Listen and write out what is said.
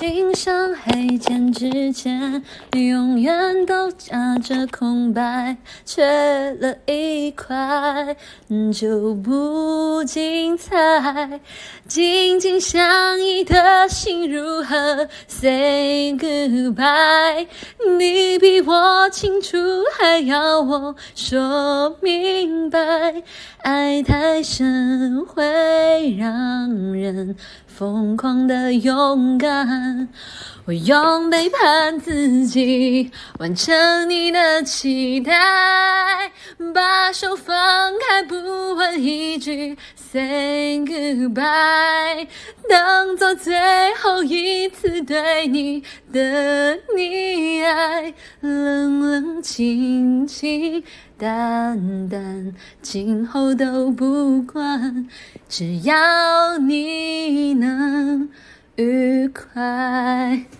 今生黑键之间，永远都夹着空白，缺了一块就不精彩。紧紧相依的心如何 say goodbye？你比我清楚，还要我说明白？爱太深会让人疯狂的勇敢。我用背叛自己完成你的期待，把手放开，不问一句 say goodbye，当做最后一次对你的溺冷冷清清，淡淡，今后都不管，只要你能愉快。